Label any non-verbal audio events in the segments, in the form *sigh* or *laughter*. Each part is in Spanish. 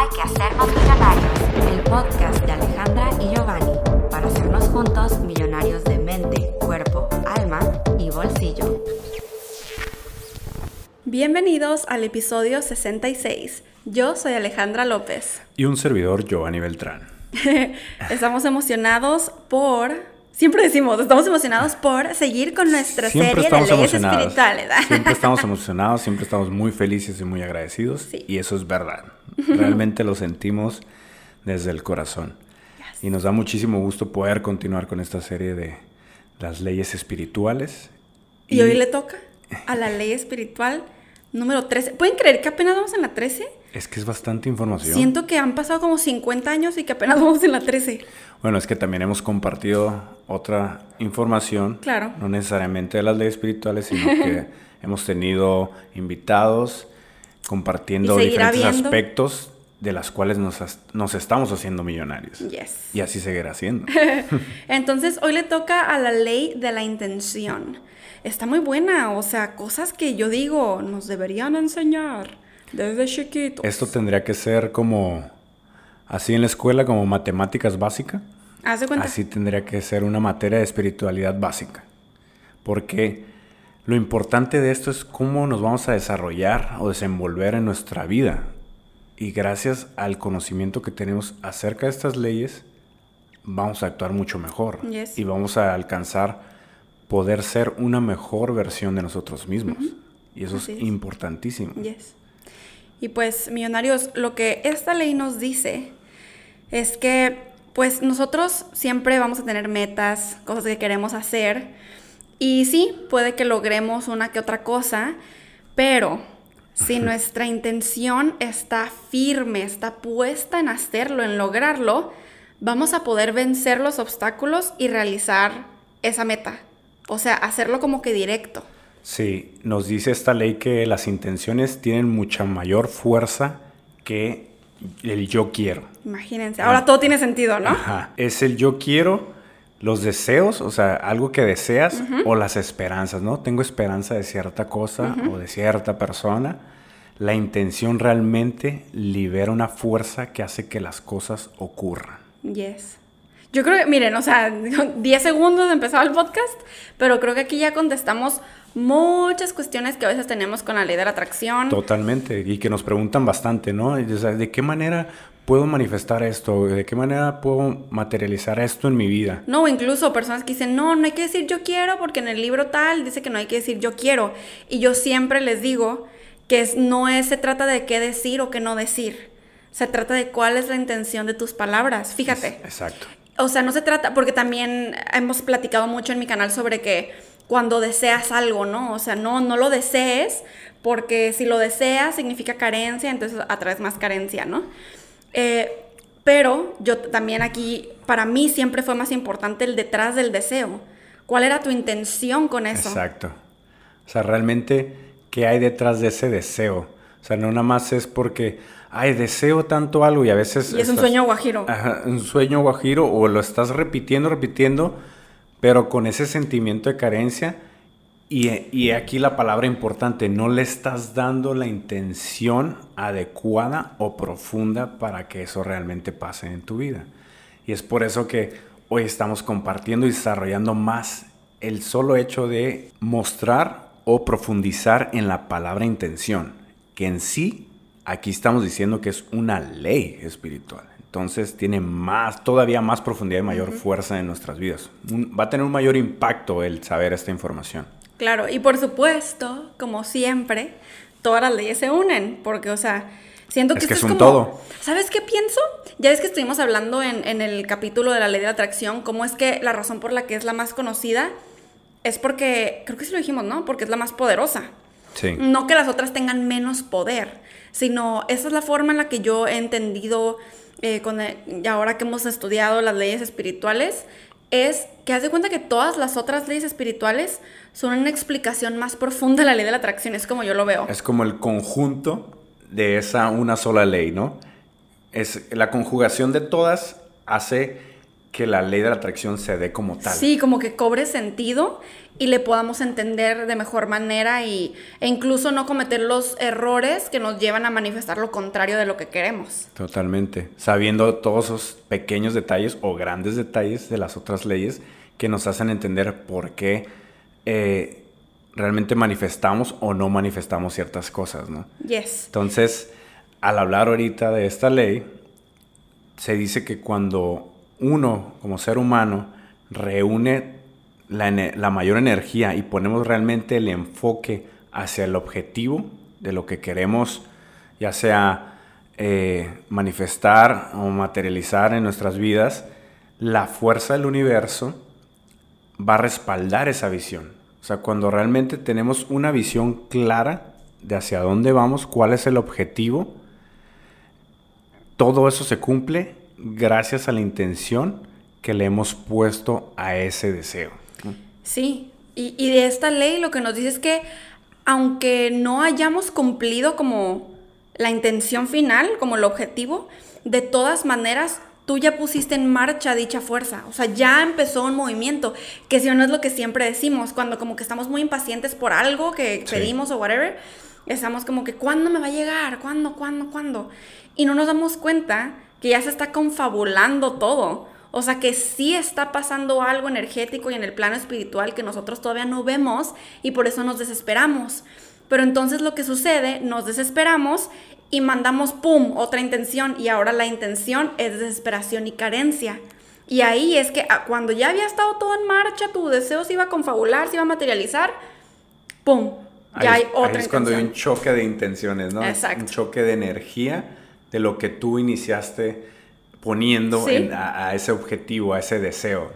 Hay que hacernos millonarios, el podcast de Alejandra y Giovanni, para hacernos juntos millonarios de mente, cuerpo, alma y bolsillo. Bienvenidos al episodio 66. Yo soy Alejandra López. Y un servidor, Giovanni Beltrán. *laughs* Estamos emocionados por Siempre decimos, estamos emocionados por seguir con nuestra serie de leyes espirituales. Siempre estamos emocionados, siempre estamos muy felices y muy agradecidos. Y eso es verdad. *laughs* Realmente lo sentimos desde el corazón. Y nos da muchísimo gusto poder continuar con esta serie de las leyes espirituales. Y, hoy le toca a la ley espiritual número 13. ¿Pueden creer que apenas vamos en la 13? Es que es bastante información. Siento que han pasado como 50 años y que apenas *laughs* vamos en la 13. Bueno, es que también hemos compartido otra información. Claro. No necesariamente de las leyes espirituales, sino que *laughs* hemos tenido invitados compartiendo diferentes aspectos de las cuales nos, nos, estamos haciendo millonarios. Yes. Y así seguirá siendo. *laughs* Entonces, hoy le toca a la ley de la intención. Está muy buena, o sea, cosas que yo digo nos deberían enseñar desde chiquito. Esto tendría que ser como así en la escuela, como matemáticas básicas. Así tendría que ser una materia de espiritualidad básica. Porque lo importante de esto es cómo nos vamos a desarrollar o desenvolver en nuestra vida. Y gracias al conocimiento que tenemos acerca de estas leyes, vamos a actuar mucho mejor. Y vamos a alcanzar poder ser una mejor versión de nosotros mismos. Y eso es, importantísimo. Y pues, millonarios, lo que esta ley nos dice es que pues nosotros siempre vamos a tener metas, cosas que queremos hacer. Y sí, puede que logremos una que otra cosa, pero si nuestra intención está firme, está puesta en hacerlo, en lograrlo, vamos a poder vencer los obstáculos y realizar esa meta. O sea, hacerlo como que directo. Sí, nos dice esta ley que las intenciones tienen mucha mayor fuerza que el yo quiero. Imagínense, ahora todo tiene sentido, ¿no? Ajá. Es el yo quiero, los deseos, o sea, algo que deseas, o las esperanzas, ¿no? Tengo esperanza de cierta cosa o de cierta persona. La intención realmente libera una fuerza que hace que las cosas ocurran. Yes. Yo creo que, miren, o sea, *laughs* 10 segundos de empezar el podcast, pero creo que aquí ya contestamos muchas cuestiones que a veces tenemos con la ley de la atracción. Totalmente, y que nos preguntan bastante, ¿no? ¿De qué manera puedo manifestar esto? ¿De qué manera puedo materializar esto en mi vida? No, incluso personas que dicen, no, no hay que decir yo quiero porque en el libro tal dice que no hay que decir yo quiero. Y yo siempre les digo que no es, se trata de qué decir o qué no decir. Se trata de cuál es la intención de tus palabras. Fíjate. Exacto. O sea, no se trata, porque también hemos platicado mucho en mi canal sobre que cuando deseas algo, ¿no? O sea, no, no lo desees, porque si lo deseas significa carencia, entonces atraes más carencia, ¿no? Eh, pero yo también aquí, para mí siempre fue más importante el detrás del deseo. ¿Cuál era tu intención con eso? Exacto. O sea, realmente, ¿qué hay detrás de ese deseo? O sea, no nada más es porque, ay, deseo tanto algo y a veces... Y es un sueño guajiro. Ajá, un sueño guajiro o lo estás repitiendo, repitiendo pero con ese sentimiento de carencia. Y, aquí la palabra importante, no le estás dando la intención adecuada o profunda para que eso realmente pase en tu vida. Y es por eso que hoy estamos compartiendo y desarrollando más el solo hecho de mostrar o profundizar en la palabra intención, que en sí aquí estamos diciendo que es una ley espiritual. Entonces tiene más, todavía más profundidad y mayor fuerza en nuestras vidas. va a tener un mayor impacto el saber esta información. Claro, y por supuesto, como siempre, todas las leyes se unen, porque, o sea, siento que, es esto es, un como, todo. ¿Sabes qué pienso? Ya es que estuvimos hablando en, en el capítulo de la ley de la atracción, cómo es que la razón por la que es la más conocida es porque, creo que sí lo dijimos, ¿no? Porque es la más poderosa. Sí. No que las otras tengan menos poder, sino esa es la forma en la que yo he entendido eh, con ahora que hemos estudiado las leyes espirituales, es que haz de cuenta que todas las otras leyes espirituales son una explicación más profunda de la ley de la atracción, es como yo lo veo. Es como el conjunto de esa una sola ley, ¿no? Es la conjugación de todas hace que la ley de la atracción se dé como tal. Sí, como que cobre sentido y le podamos entender de mejor manera y, e incluso no cometer los errores que nos llevan a manifestar lo contrario de lo que queremos. Totalmente. Sabiendo todos esos pequeños detalles o grandes detalles de las otras leyes que nos hacen entender por qué eh, realmente manifestamos o no manifestamos ciertas cosas, ¿no? Yes. Entonces, al hablar ahorita de esta ley, se dice que cuando uno, como ser humano, reúne la, mayor energía y ponemos realmente el enfoque hacia el objetivo de lo que queremos, ya sea eh, manifestar o materializar en nuestras vidas, la fuerza del universo va a respaldar esa visión. O sea, cuando realmente tenemos una visión clara de hacia dónde vamos, cuál es el objetivo, todo eso se cumple gracias a la intención que le hemos puesto a ese deseo. Sí, y, de esta ley lo que nos dice es que aunque no hayamos cumplido como la intención final, como el objetivo, de todas maneras tú ya pusiste en marcha dicha fuerza, o sea, ya empezó un movimiento, que si no es lo que siempre decimos, cuando como que estamos muy impacientes por algo que pedimos o whatever, estamos como que, ¿cuándo me va a llegar? ¿Cuándo? ¿Cuándo? ¿Cuándo? Y no nos damos cuenta que ya se está confabulando todo. O sea que sí está pasando algo energético y en el plano espiritual que nosotros todavía no vemos y por eso nos desesperamos. Pero entonces lo que sucede, nos desesperamos y mandamos, ¡pum!, otra intención y ahora la intención es desesperación y carencia. Y ahí es que ah, cuando ya había estado todo en marcha, tu deseo se iba a confabular, se iba a materializar, ¡pum! Ya hay otra ahí es cuando hay un choque de intenciones, ¿no? Exacto. Un choque de energía de lo que tú iniciaste poniendo a, ese objetivo, a ese deseo.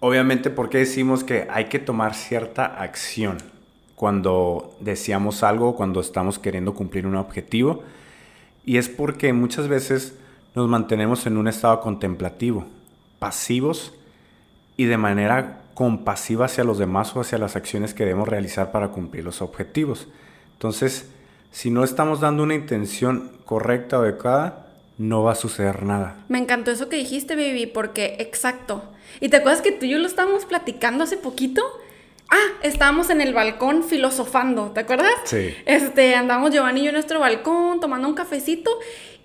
Obviamente, ¿por qué decimos que hay que tomar cierta acción cuando deseamos algo, cuando estamos queriendo cumplir un objetivo? Y es porque muchas veces nos mantenemos en un estado contemplativo, pasivos y de manera compasiva hacia los demás o hacia las acciones que debemos realizar para cumplir los objetivos. Entonces, si no estamos dando una intención correcta o adecuada, no va a suceder nada. Me encantó eso que dijiste, baby, porque exacto. ¿Y te acuerdas que tú y yo lo estábamos platicando hace poquito? Ah, estábamos en el balcón filosofando, ¿te acuerdas? Sí. Este, andamos Giovanni y yo en nuestro balcón tomando un cafecito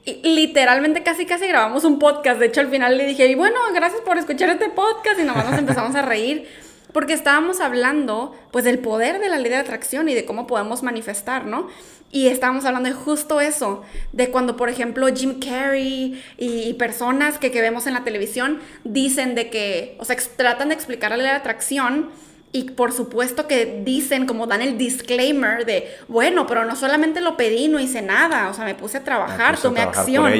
y literalmente casi casi grabamos un podcast. De hecho, al final le dije, y bueno, gracias por escuchar este podcast y nomás nos empezamos a reír porque estábamos hablando pues del poder de la ley de atracción y de cómo podemos manifestar, ¿no? Y estábamos hablando de justo eso, de cuando, por ejemplo, Jim Carrey y, personas que, que, vemos en la televisión dicen de que, o sea, tratan de explicar la ley de atracción y por supuesto que dicen, como dan el disclaimer de, bueno, pero no solamente lo pedí, no hice nada, o sea, me puse a trabajar, tomé acción.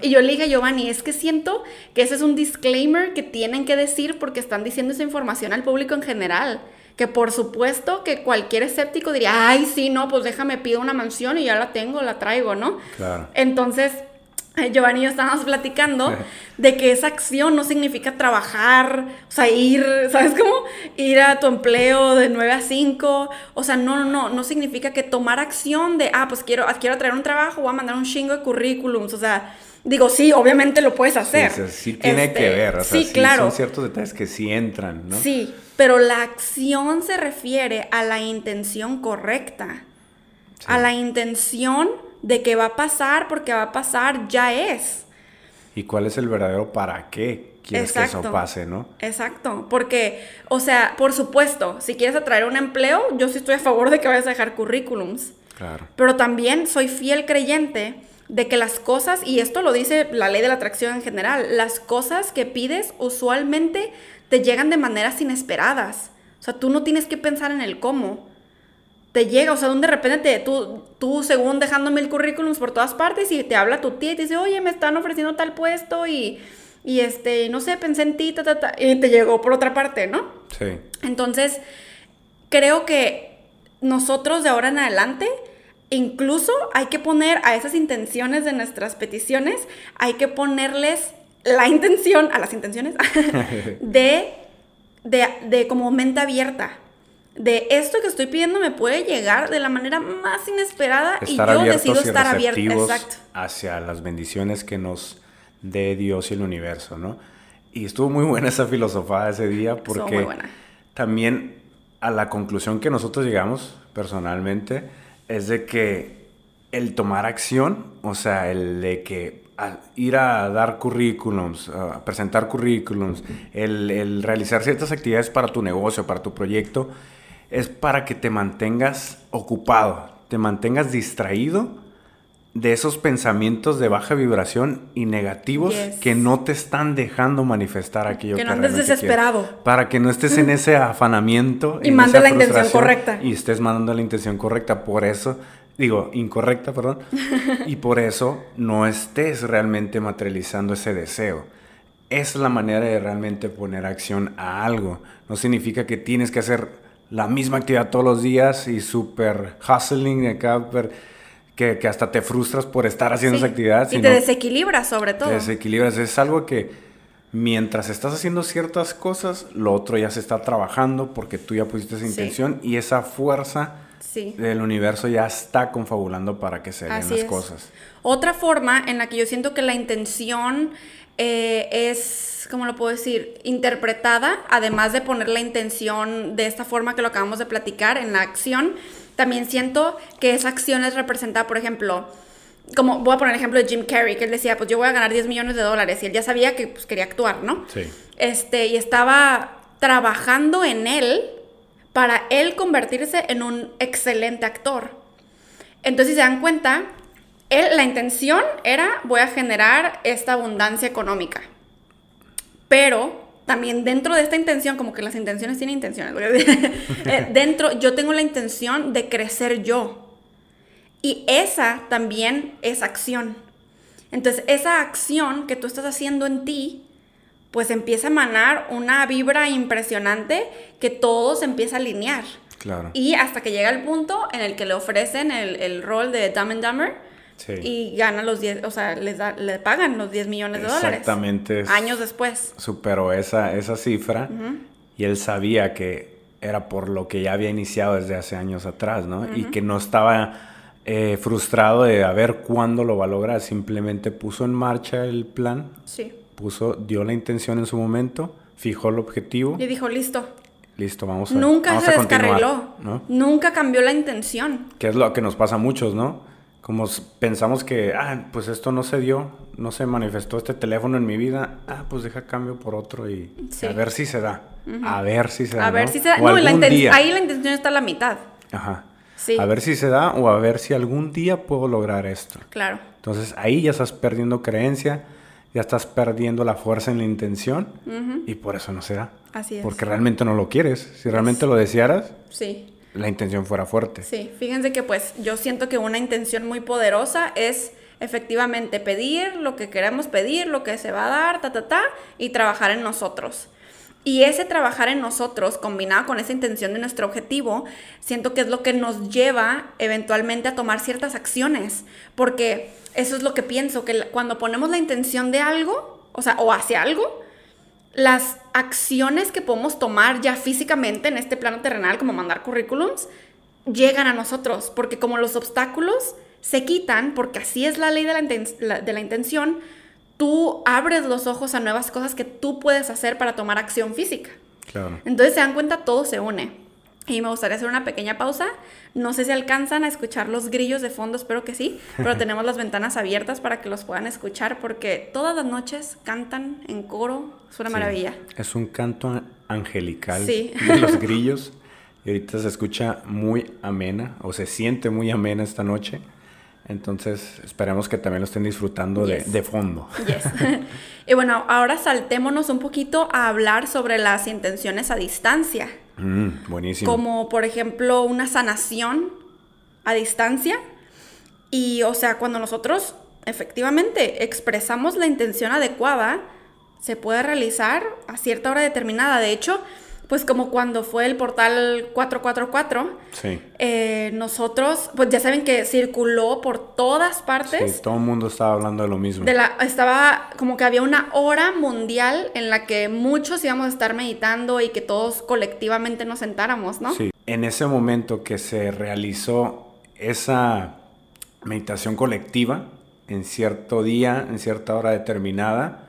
Y yo le dije a Giovanni, es que siento que ese es un disclaimer que tienen que decir porque están diciendo esa información al público en general que por supuesto que cualquier escéptico diría, ay, sí, no, pues déjame, pido una mansión y ya la tengo, la traigo, ¿no? Claro. Entonces, *laughs* Giovanni y yo estábamos platicando de que esa acción no significa trabajar, o sea, ir, *laughs* ¿sabes cómo? Ir a tu empleo de 9 a 5, o sea, no, no, no, no significa que tomar acción de, ah, pues quiero, quiero traer un trabajo, voy a mandar un chingo de currículums, o sea, Digo, sí, obviamente lo puedes hacer. Sí, sí tiene que este, ver, o sea, sí, claro. son ciertos detalles que sí entran, ¿no? Sí, pero la acción se refiere a la intención correcta, a la intención de que va a pasar porque va a pasar, ya es. ¿Y cuál es el verdadero para qué quieres que eso pase, no? Exacto, porque, o sea, por supuesto, si quieres atraer un empleo, yo sí estoy a favor de que vayas a dejar currículums. Claro. Pero también soy fiel creyente de que las cosas, y esto lo dice la ley de la atracción en general, las cosas que pides usualmente te llegan de maneras inesperadas. O sea, tú no tienes que pensar en el cómo. Te llega, o sea, de repente te, tú, tú, según dejando mil currículums por todas partes, y te habla tu tía y te dice, oye, me están ofreciendo tal puesto y, y este, no sé, pensé en ti, ta, ta, ta, y te llegó por otra parte, ¿no? Sí. Entonces, creo que nosotros de ahora en adelante Incluso hay que poner a esas intenciones de nuestras peticiones, hay que ponerles la intención, a las intenciones, *laughs* de, de, como mente abierta. De esto que estoy pidiendo me puede llegar de la manera más inesperada y yo decido estar abierto hacia las bendiciones que nos dé Dios y el universo, ¿no? Y estuvo muy buena esa filosofada ese día porque muy buena. también a la conclusión que nosotros llegamos personalmente es de que el tomar acción, o sea, el de que a- ir a dar currículums, a presentar currículums, el, el realizar ciertas actividades para tu negocio, para tu proyecto, es para que te mantengas ocupado, te mantengas distraído de esos pensamientos de baja vibración y negativos Yes. que no te están dejando manifestar aquello Que que, no andes realmente quieres. desesperado. Para que no estés en ese afanamiento. *laughs* Y en mandes esa la intención correcta. Y estés mandando la intención correcta. Por eso, digo, incorrecta, perdón. *laughs* y por eso no estés realmente materializando ese deseo. Es la manera de realmente poner acción a algo. No significa que tienes que hacer la misma actividad todos los días y súper hustling acá, que, que hasta te frustras por estar haciendo Sí. esa actividad. Y te desequilibras sobre todo. te desequilibras. Es algo que mientras estás haciendo ciertas cosas, lo otro ya se está trabajando porque tú ya pusiste esa Sí. intención y esa fuerza Sí. del universo ya está confabulando para que se den Así las es. cosas. Otra forma en la que yo siento que la intención eh, es, ¿cómo lo puedo decir? Interpretada, además de poner la intención de esta forma que lo acabamos de platicar en la acción, también siento que esa acción es representada, por ejemplo, como voy a poner el ejemplo de Jim Carrey, que él decía, pues yo voy a ganar 10 millones de dólares y él ya sabía que pues, quería actuar, ¿no? Sí. Este, y estaba trabajando en él para él convertirse en un excelente actor. Entonces, si se dan cuenta, él, la intención era, voy a generar esta abundancia económica. Pero también dentro de esta intención, como que las intenciones tienen intenciones, *laughs* eh, dentro yo tengo la intención de crecer yo. Y esa también es acción. Entonces, esa acción que tú estás haciendo en ti, pues empieza a emanar una vibra impresionante que todo se empieza a alinear. Claro. Y hasta que llega el punto en el que le ofrecen el, el rol de Dumb and Dumber Sí. y gana los 10, o sea, les da- le pagan los 10 millones de dólares. Exactamente. Años después. Superó esa, esa cifra y él sabía que era por lo que ya había iniciado desde hace años atrás, ¿no? Y que no estaba eh, frustrado de a ver cuándo lo va a lograr, simplemente puso en marcha el plan, Sí. puso, dio la intención en su momento, fijó el objetivo, Y dijo, listo. listo, vamos a Nunca vamos se a continuar", descarriló. ¿no? Nunca cambió la intención. Que es lo que nos pasa a muchos, ¿no? Como pensamos que, ah, pues esto no se dio, no se manifestó este teléfono en mi vida, ah, pues deja cambio por otro y Sí. a ver si se da, a ver si se da. A ver ¿no? si se da. No, la día. ahí la intención está a la mitad. Ajá. Sí. A ver si se da o a ver si algún día puedo lograr esto. Claro. Entonces ahí ya estás perdiendo creencia, ya estás perdiendo la fuerza en la intención y por eso no se da. Así es. Porque realmente no lo quieres. Si realmente lo desearas, Sí. La intención fuera fuerte. Sí, fíjense que pues yo siento que una intención muy poderosa es efectivamente pedir lo que queremos pedir, lo que se va a dar, ta, ta, ta, y trabajar en nosotros. Y ese trabajar en nosotros, combinado con esa intención de nuestro objetivo, siento que es lo que nos lleva eventualmente a tomar ciertas acciones. Porque eso es lo que pienso, que cuando ponemos la intención de algo, o sea, o hacia algo, las acciones que podemos tomar ya físicamente en este plano terrenal, como mandar currículums, llegan a nosotros, porque como los obstáculos se quitan, porque así es la ley de la, inten- de la intención, tú abres los ojos a nuevas cosas que tú puedes hacer para tomar acción física. Claro. Entonces se dan cuenta, todo se une. Y me gustaría hacer una pequeña pausa. No sé si alcanzan a escuchar los grillos de fondo, espero que sí, pero *laughs* tenemos las ventanas abiertas para que los puedan escuchar porque todas las noches cantan en coro. Es una Sí. maravilla. Es un canto angelical Sí. de los *laughs* grillos. Y ahorita se escucha muy amena, o se siente muy amena esta noche. Entonces, esperemos que también lo estén disfrutando de, Yes. de fondo. Yes. *laughs* y bueno, ahora saltémonos un poquito a hablar sobre las intenciones a distancia. Mm, buenísimo. Como por ejemplo una sanación a distancia. Y o sea, cuando nosotros efectivamente expresamos la intención adecuada, se puede realizar a cierta hora determinada. De hecho, pues como cuando fue el portal 444, Sí. eh, nosotros, pues ya saben que circuló por todas partes. Sí, todo el mundo estaba hablando de lo mismo. De la, estaba como que había una hora mundial en la que muchos íbamos a estar meditando y que todos colectivamente nos sentáramos, ¿no? Sí. En ese momento que se realizó esa meditación colectiva, en cierto día, en cierta hora determinada,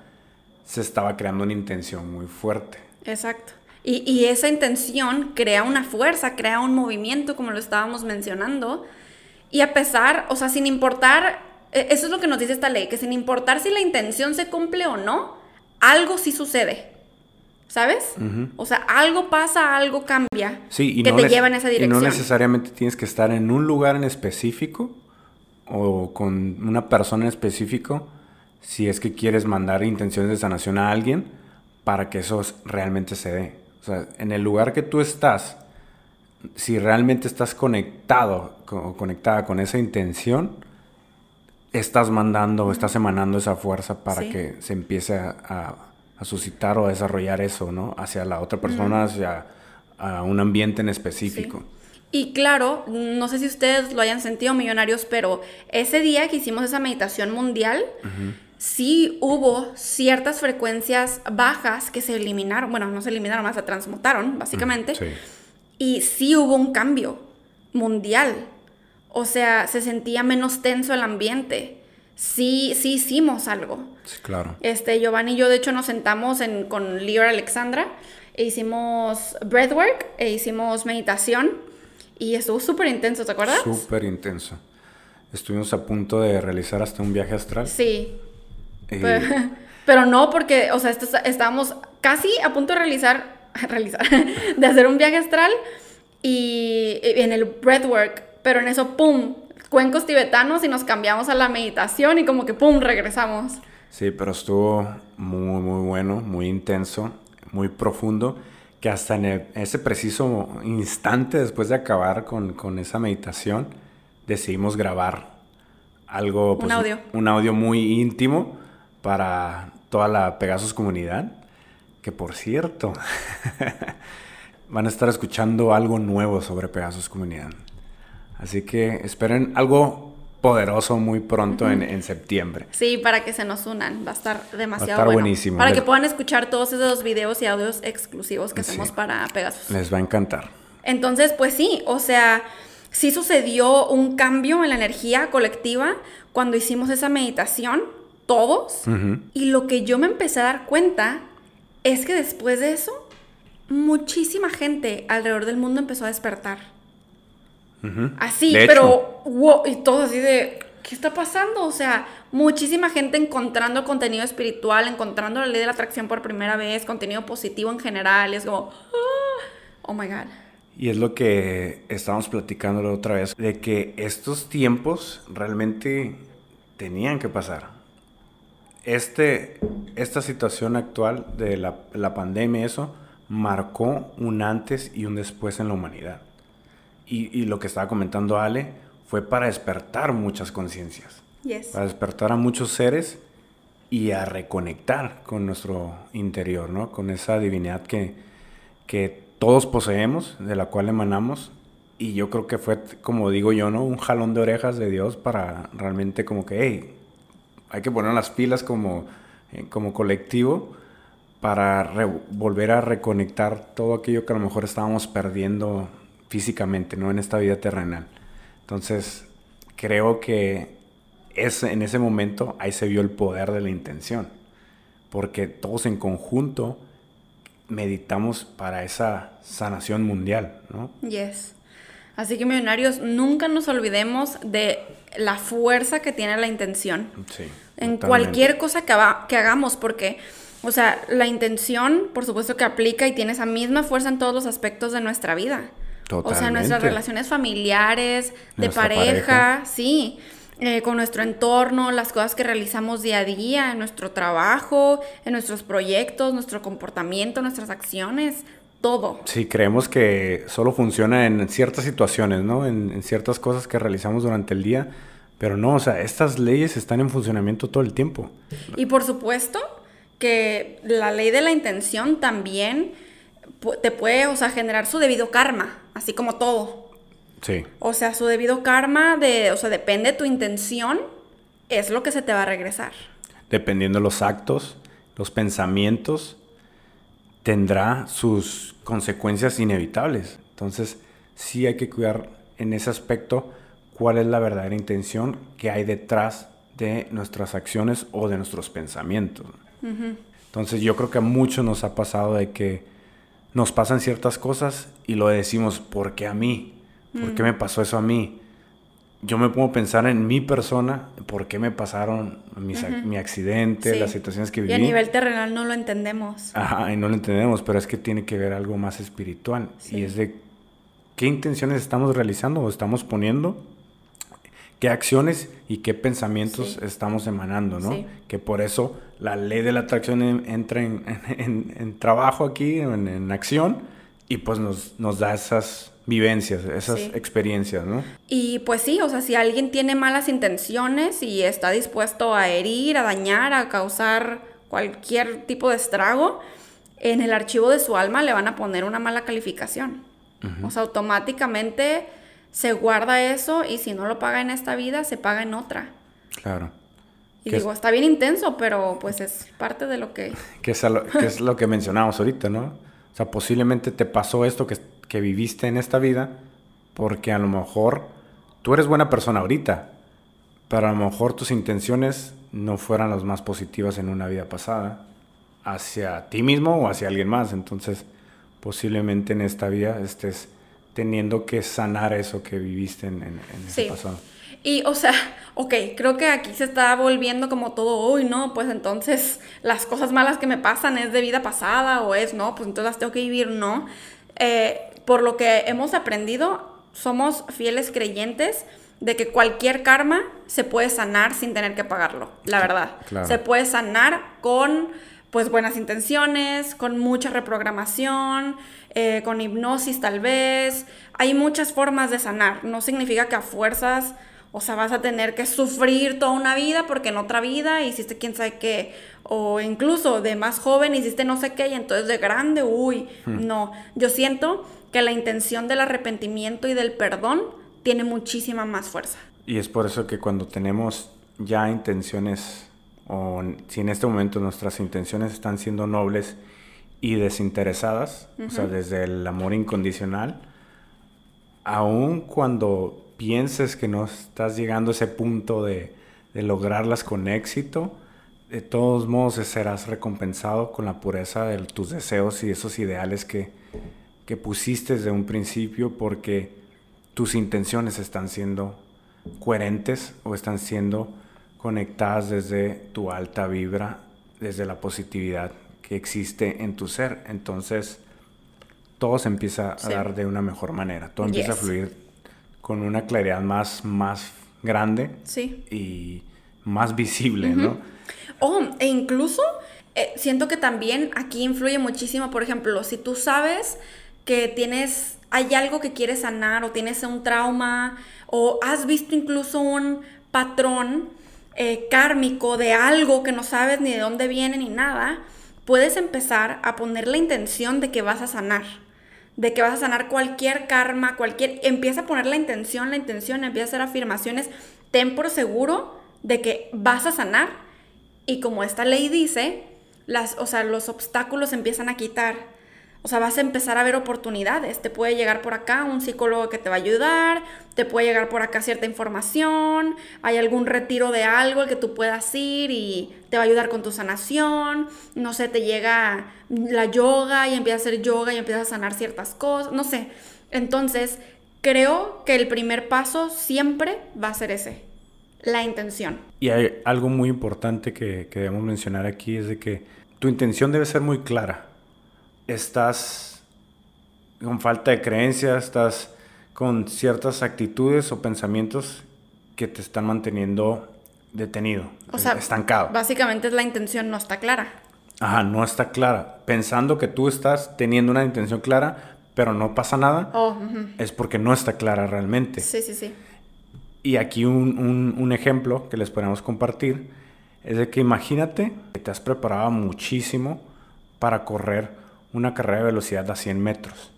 se estaba creando una intención muy fuerte. Exacto. Y, y, esa intención crea una fuerza, crea un movimiento, como lo estábamos mencionando. Y a pesar, o sea, sin importar, e, eso es lo que nos dice esta ley, que sin importar si la intención se cumple o no, algo sí sucede. ¿Sabes? O sea, algo pasa, algo cambia sí, que te lleva en esa dirección. Y no necesariamente tienes que estar en un lugar en específico o con una persona en específico si es que quieres mandar intenciones de sanación a alguien para que eso realmente se dé. O sea, en el lugar que tú estás, si realmente estás conectado o conectada con esa intención, estás mandando o estás emanando esa fuerza para que se empiece a, suscitar o a desarrollar eso, ¿no? Hacia la otra persona, hacia a un ambiente en específico. Y claro, no sé si ustedes lo hayan sentido, millonarios, pero ese día que hicimos esa meditación mundial, sí hubo ciertas frecuencias bajas que se eliminaron, bueno, no se eliminaron, más se transmutaron, básicamente. Y sí hubo un cambio mundial. O sea, se sentía menos tenso el ambiente. Sí, sí hicimos algo. Sí, claro. Este, Giovanni y yo, de hecho, nos sentamos en, con Lior Alexandra e hicimos breathwork e hicimos meditación y estuvo súper intenso, ¿te acuerdas? Súper intenso. Estuvimos a punto de realizar hasta un viaje astral. Sí, *laughs* pero, no, porque, o sea, estábamos casi a punto de realizar, *laughs* realizar, de hacer un viaje astral y, en el breathwork, pero en eso, ¡pum! Cuencos tibetanos y nos cambiamos a la meditación y como que, ¡pum! regresamos. Sí, pero estuvo muy, muy bueno, muy intenso, muy profundo, que hasta en ese preciso instante después de acabar con, con esa meditación, decidimos grabar algo, pues, un audio. Un audio muy íntimo para toda la Pegasus comunidad. Que por cierto, *laughs* van a estar escuchando algo nuevo sobre Pegasus comunidad. Así que esperen algo poderoso muy pronto en, septiembre. Sí, para que se nos unan. Va a estar demasiado va a estar buenísimo. Para que puedan escuchar todos esos videos y audios exclusivos que hacemos para Pegasus. Les va a encantar. Entonces, pues sí, o sea, sí sucedió un cambio en la energía colectiva cuando hicimos esa meditación todos. Y lo que yo me empecé a dar cuenta es que después de eso, muchísima gente alrededor del mundo empezó a despertar. Así, pero wow, y todo así de, ¿qué está pasando? O sea, muchísima gente encontrando contenido espiritual, encontrando la ley de la atracción por primera vez, contenido positivo en general, y es como, ah, oh my God. Y es lo que estábamos platicando la otra vez, de que estos tiempos realmente tenían que pasar este, esta situación actual de la, la pandemia, eso, marcó un antes y un después en la humanidad. Y, y lo que estaba comentando Ale fue para despertar muchas conciencias. Para despertar a muchos seres y a reconectar con nuestro interior, ¿no? Con esa divinidad que, que todos poseemos, de la cual emanamos. Y yo creo que fue, como digo yo, ¿no? Un jalón de orejas de Dios para realmente como que, hey, hay que poner las pilas como, eh, como colectivo para volver a reconectar todo aquello que a lo mejor estábamos perdiendo físicamente, ¿no? En esta vida terrenal. Entonces, creo que es, en ese momento ahí se vio el poder de la intención, porque todos en conjunto meditamos para esa sanación mundial, ¿no? Yes. Así que millonarios, nunca nos olvidemos de la fuerza que tiene la intención. Sí, en cualquier cosa que, que hagamos, porque, o sea, la intención, por supuesto que aplica y tiene esa misma fuerza en todos los aspectos de nuestra vida. Totalmente. O sea, nuestras relaciones familiares, de pareja, sí. Eh, con nuestro entorno, las cosas que realizamos día a día, en nuestro trabajo, en nuestros proyectos, nuestro comportamiento, nuestras acciones todo. Sí, creemos que solo funciona en ciertas situaciones, ¿no? En, ciertas cosas que realizamos durante el día, pero no, o sea, estas leyes están en funcionamiento todo el tiempo. Y por supuesto que la ley de la intención también te puede, o sea, generar su debido karma, así como todo. Sí. O sea, su debido karma de, o sea, depende de tu intención, es lo que se te va a regresar. Dependiendo de los actos, los pensamientos, tendrá sus consecuencias inevitables. Entonces, sí hay que cuidar en ese aspecto cuál es la verdadera intención que hay detrás de nuestras acciones o de nuestros pensamientos. Entonces yo creo que a muchos nos ha pasado de que nos pasan ciertas cosas y lo decimos, ¿por qué a mí? ¿Por qué me pasó eso a mí? Yo me pongo a pensar en mi persona, ¿por qué me pasaron mi accidente, las situaciones que viví? Y a nivel terrenal no lo entendemos. Ajá, y no lo entendemos, pero es que tiene que ver algo más espiritual. Y es de qué intenciones estamos realizando o estamos poniendo qué acciones y qué pensamientos estamos emanando, ¿no? Que por eso la ley de la atracción entra *laughs* en, trabajo aquí, en, acción, y pues nos, nos da esas vivencias, esas experiencias, ¿no? Y pues sí, o sea, si alguien tiene malas intenciones y está dispuesto a herir, a dañar, a causar cualquier tipo de estrago, en el archivo de su alma le van a poner una mala calificación. O sea, automáticamente se guarda eso y si no lo paga en esta vida, se paga en otra. Claro. Y digo, está bien intenso, pero pues es parte de lo que... *laughs* Que es, lo, que es lo que mencionamos ahorita, ¿no? O sea, posiblemente te pasó esto que, que viviste en esta vida porque a lo mejor tú eres buena persona ahorita, pero a lo mejor tus intenciones no fueran las más positivas en una vida pasada hacia ti mismo o hacia alguien más. Entonces, posiblemente en esta vida estés teniendo que sanar eso que viviste en, en, ese pasado. Y, o sea, ok, creo que aquí se está volviendo como todo, uy, no, pues entonces las cosas malas que me pasan es de vida pasada o es, no, pues entonces las tengo que vivir, no. Eh, por lo que hemos aprendido, somos fieles creyentes de que cualquier karma se puede sanar sin tener que pagarlo, la verdad. Se puede sanar con pues buenas intenciones, con mucha reprogramación, eh, con hipnosis tal vez. Hay muchas formas de sanar. No significa que a fuerzas, o sea, vas a tener que sufrir toda una vida porque en otra vida hiciste quién sabe qué. O incluso de más joven hiciste no sé qué y entonces de grande, uy, hmm. no. Yo siento que la intención del arrepentimiento y del perdón tiene muchísima más fuerza. Y es por eso que cuando tenemos ya intenciones o si en este momento nuestras intenciones están siendo nobles y desinteresadas, o sea, desde el amor incondicional, aun cuando pienses que no estás llegando a ese punto de, lograrlas con éxito, de todos modos serás recompensado con la pureza de tus deseos y esos ideales que, que pusiste desde un principio porque tus intenciones están siendo coherentes o están siendo conectadas desde tu alta vibra, desde la positividad que existe en tu ser. Entonces, todo se empieza a dar de una mejor manera. Todo empieza a fluir con una claridad más, más grande y más visible, ¿no? Oh, e incluso eh, siento que también aquí influye muchísimo, por ejemplo, si tú sabes que tienes, hay algo que quieres sanar o tienes un trauma o has visto incluso un patrón eh, kármico de algo que no sabes ni de dónde viene ni nada, puedes empezar a poner la intención de que vas a sanar, de que vas a sanar cualquier karma, cualquier... Empieza a poner la intención, la intención, empieza a hacer afirmaciones, ten por seguro de que vas a sanar y como esta ley dice, las, o sea, los obstáculos empiezan a quitar o sea, vas a empezar a ver oportunidades. Te puede llegar por acá un psicólogo que te va a ayudar, te puede llegar por acá cierta información, hay algún retiro de algo al que tú puedas ir y te va a ayudar con tu sanación. No sé, te llega la yoga y empiezas a hacer yoga y empiezas a sanar ciertas cosas, no sé. Entonces, creo que el primer paso siempre va a ser ese, la intención. Y hay algo muy importante que, que debemos mencionar aquí, es de que tu intención debe ser muy clara estás con falta de creencia, estás con ciertas actitudes o pensamientos que te están manteniendo detenido, o sea, estancado. Básicamente la intención no está clara. Ajá, no está clara. Pensando que tú estás teniendo una intención clara, pero no pasa nada, oh, es porque no está clara realmente. Sí, sí, sí. Y aquí un, un ejemplo que les podemos compartir es de que imagínate que te has preparado muchísimo para correr una carrera de velocidad a 100 metros.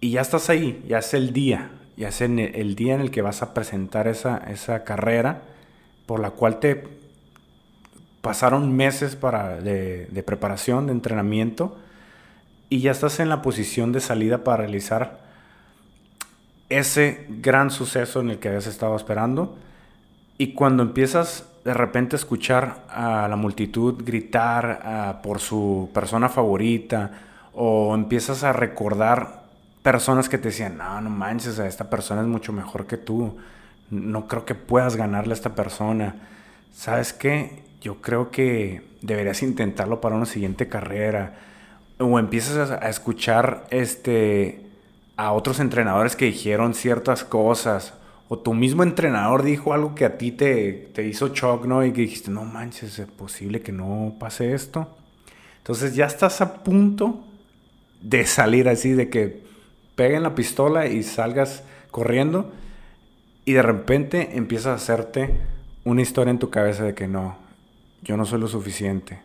Y ya estás ahí, ya es el día, ya es el, día en el que vas a presentar esa, esa carrera por la cual te pasaron meses para, de, de preparación, de entrenamiento, y ya estás en la posición de salida para realizar ese gran suceso en el que habías estado esperando. Y cuando empiezas de repente escuchar a la multitud gritar ah, por su persona favorita o empiezas a recordar personas que te decían, no, no manches, esta persona es mucho mejor que tú, no creo que puedas ganarle a esta persona. ¿Sabes qué? Yo creo que deberías intentarlo para una siguiente carrera. O empiezas a escuchar este, a otros entrenadores que dijeron ciertas cosas o tu mismo entrenador dijo algo que a ti te, te hizo shock, ¿no? Y que dijiste, no manches, es posible que no pase esto. Entonces ya estás a punto de salir así, de que peguen la pistola y salgas corriendo y de repente empiezas a hacerte una historia en tu cabeza de que no, yo no soy lo suficiente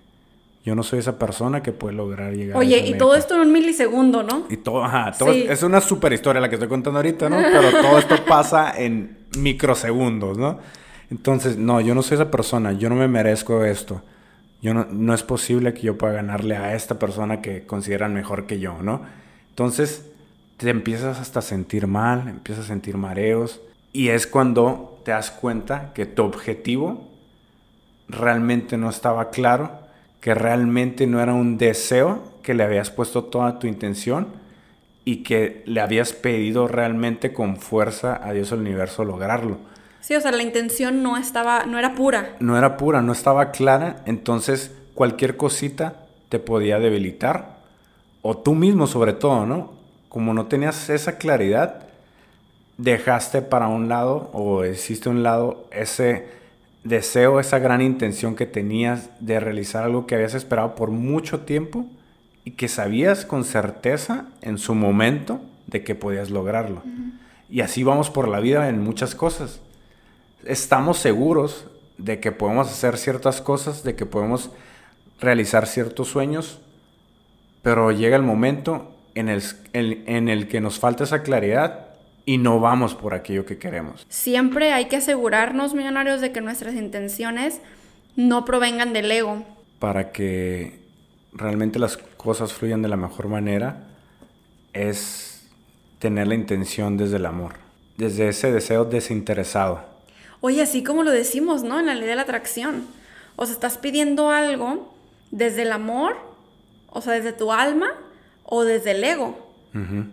yo no soy esa persona que puede lograr llegar Oye, y todo esto en un milisegundo, ¿no? Y todo, ajá, todo es, una super historia la que estoy contando ahorita, ¿no? *laughs* Pero todo esto pasa en microsegundos, ¿no? Entonces, no, yo no soy esa persona, yo no me merezco esto. Yo no, no es posible que yo pueda ganarle a esta persona que consideran mejor que yo, ¿no? Entonces, te empiezas hasta a sentir mal, empiezas a sentir mareos, y es cuando te das cuenta que tu objetivo realmente no estaba claro que realmente no era un deseo, que le habías puesto toda tu intención y que le habías pedido realmente con fuerza a Dios al universo lograrlo. Sí, o sea, la intención no estaba, no era pura. No era pura, no estaba clara, entonces cualquier cosita te podía debilitar, o tú mismo sobre todo, ¿no? Como no tenías esa claridad, dejaste para un lado o hiciste un lado ese deseo, esa gran intención que tenías de realizar algo que habías esperado por mucho tiempo y que sabías con certeza en su momento de que podías lograrlo. Y así vamos por la vida en muchas cosas. Estamos seguros de que podemos hacer ciertas cosas, de que podemos realizar ciertos sueños, pero llega el momento en el, en el que nos falta esa claridad y no vamos por aquello que queremos. Siempre hay que asegurarnos, millonarios, de que nuestras intenciones no provengan del ego. Para que realmente las cosas fluyan de la mejor manera, es tener la intención desde el amor, desde ese deseo desinteresado. Oye, así como lo decimos, ¿no? En la ley de la atracción. O sea, estás pidiendo algo desde el amor, o sea, desde tu alma o desde el ego.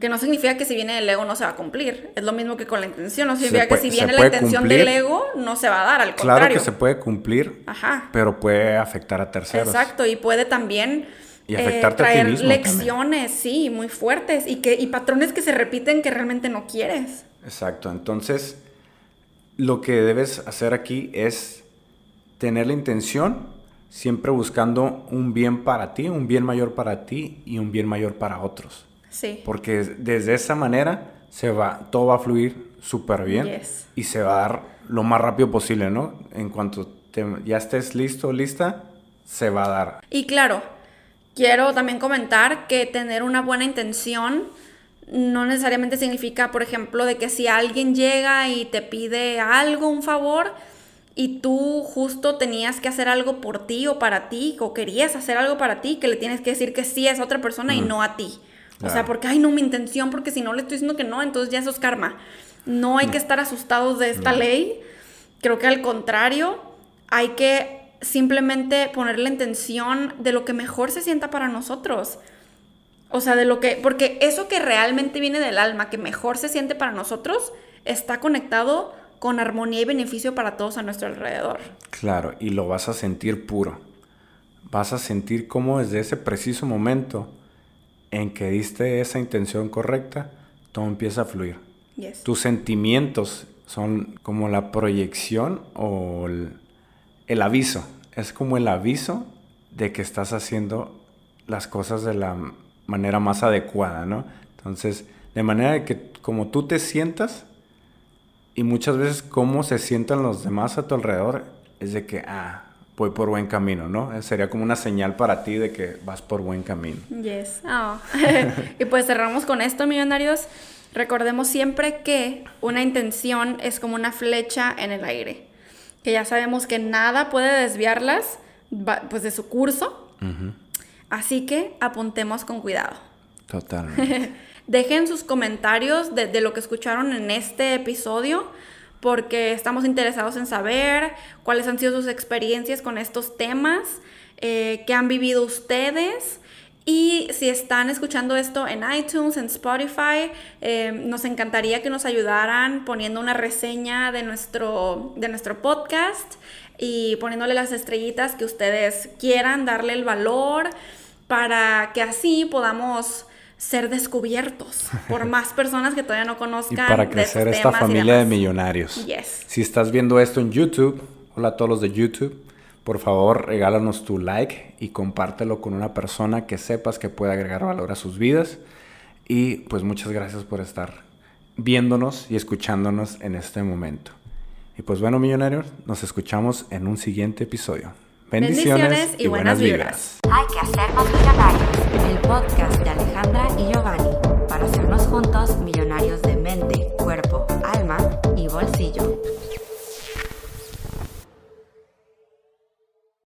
Que no significa que si viene del ego no se va a cumplir. Es lo mismo que con la intención. No significa que si viene la intención del ego no se va a dar, al contrario. Claro que se puede cumplir, pero puede afectar a terceros. Exacto, y puede también eh, traer lecciones, sí, muy fuertes y, que, y patrones que se repiten que realmente no quieres. Exacto, entonces lo que debes hacer aquí es tener la intención siempre buscando un bien para ti, un bien mayor para ti y un bien mayor para otros. Porque desde esa manera se va, todo va a fluir súper bien y se va a dar lo más rápido posible, ¿no? En cuanto ya estés listo, lista, se va a dar. Y claro, quiero también comentar que tener una buena intención no necesariamente significa, por ejemplo, de que si alguien llega y te pide algo, un favor, y tú justo tenías que hacer algo por ti o para ti, o querías hacer algo para ti, que le tienes que decir que sí a esa otra persona y no a ti. O sea, porque, ay, no, mi intención, porque si no le estoy diciendo que no, entonces ya eso es karma. No hay que estar asustados de esta ley. Creo que al contrario, hay que simplemente poner la intención de lo que mejor se sienta para nosotros. O sea, de lo que, porque eso que realmente viene del alma, que mejor se siente para nosotros, está conectado con armonía y beneficio para todos a nuestro alrededor. Claro, y lo vas a sentir puro. Vas a sentir cómo desde ese preciso momento en que diste esa intención correcta, todo empieza a fluir. Tus sentimientos son como la proyección o el, aviso. Es como el aviso de que estás haciendo las cosas de la manera más adecuada, ¿no? Entonces, de manera que como tú te sientas y muchas veces cómo se sientan los demás a tu alrededor, es de que, ah, voy por buen camino, ¿no? Eh, sería como una señal para ti de que vas por buen camino. Yes. Oh. *laughs* y pues cerramos con esto, millonarios. Recordemos siempre que una intención es como una flecha en el aire, que ya sabemos que nada puede desviarlas pues de su curso. Así que apuntemos con cuidado. Totalmente. *laughs* Dejen sus comentarios de, de lo que escucharon en este episodio porque estamos interesados en saber cuáles han sido sus experiencias con estos temas, eh, qué han vivido ustedes. Y si están escuchando esto en iTunes, en Spotify, eh, nos encantaría que nos ayudaran poniendo una reseña de nuestro, de nuestro podcast y poniéndole las estrellitas que ustedes quieran, darle el valor para que así podamos ser descubiertos por *laughs* más personas que todavía no conozcan. Y para crecer esta familia de millonarios. Yes. Si estás viendo esto en YouTube, hola a todos los de YouTube, por favor regálanos tu like y compártelo con una persona que sepas que puede agregar valor a sus vidas. Y pues muchas gracias por estar viéndonos y escuchándonos en este momento. Y pues bueno, millonarios, nos escuchamos en un siguiente episodio. Bendiciones, y, buenas, vibras. Hay que hacernos millonarios. El podcast de Alejandra y Giovanni para hacernos juntos millonarios de